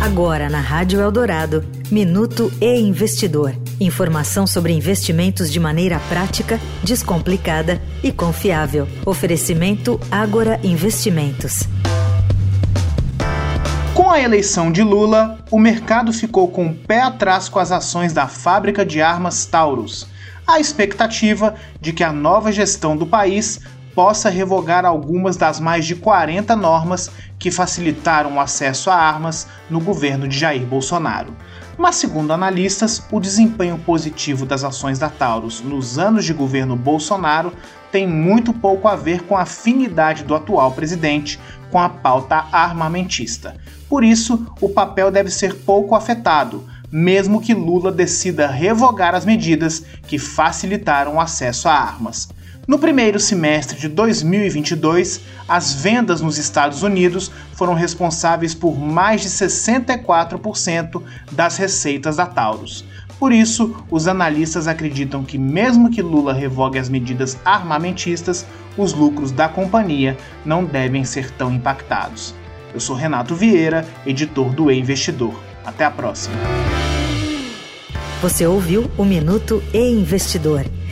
Agora na Rádio Eldorado, Minuto e Investidor. Informação sobre investimentos de maneira prática, descomplicada e confiável. Oferecimento Agora Investimentos. Com a eleição de Lula, o mercado ficou com o pé atrás com as ações da fábrica de armas Taurus. A expectativa de que a nova gestão do país possa revogar algumas das mais de 40 normas que facilitaram o acesso a armas no governo de Jair Bolsonaro. Mas, segundo analistas, o desempenho positivo das ações da Taurus nos anos de governo Bolsonaro tem muito pouco a ver com a afinidade do atual presidente com a pauta armamentista. Por isso, o papel deve ser pouco afetado, mesmo que Lula decida revogar as medidas que facilitaram o acesso a armas. No primeiro semestre de 2022, as vendas nos Estados Unidos foram responsáveis por mais de 64% das receitas da Taurus. Por isso, os analistas acreditam que, mesmo que Lula revogue as medidas armamentistas, os lucros da companhia não devem ser tão impactados. Eu sou Renato Vieira, editor do E-Investidor. Até a próxima. Você ouviu o Minuto E-Investidor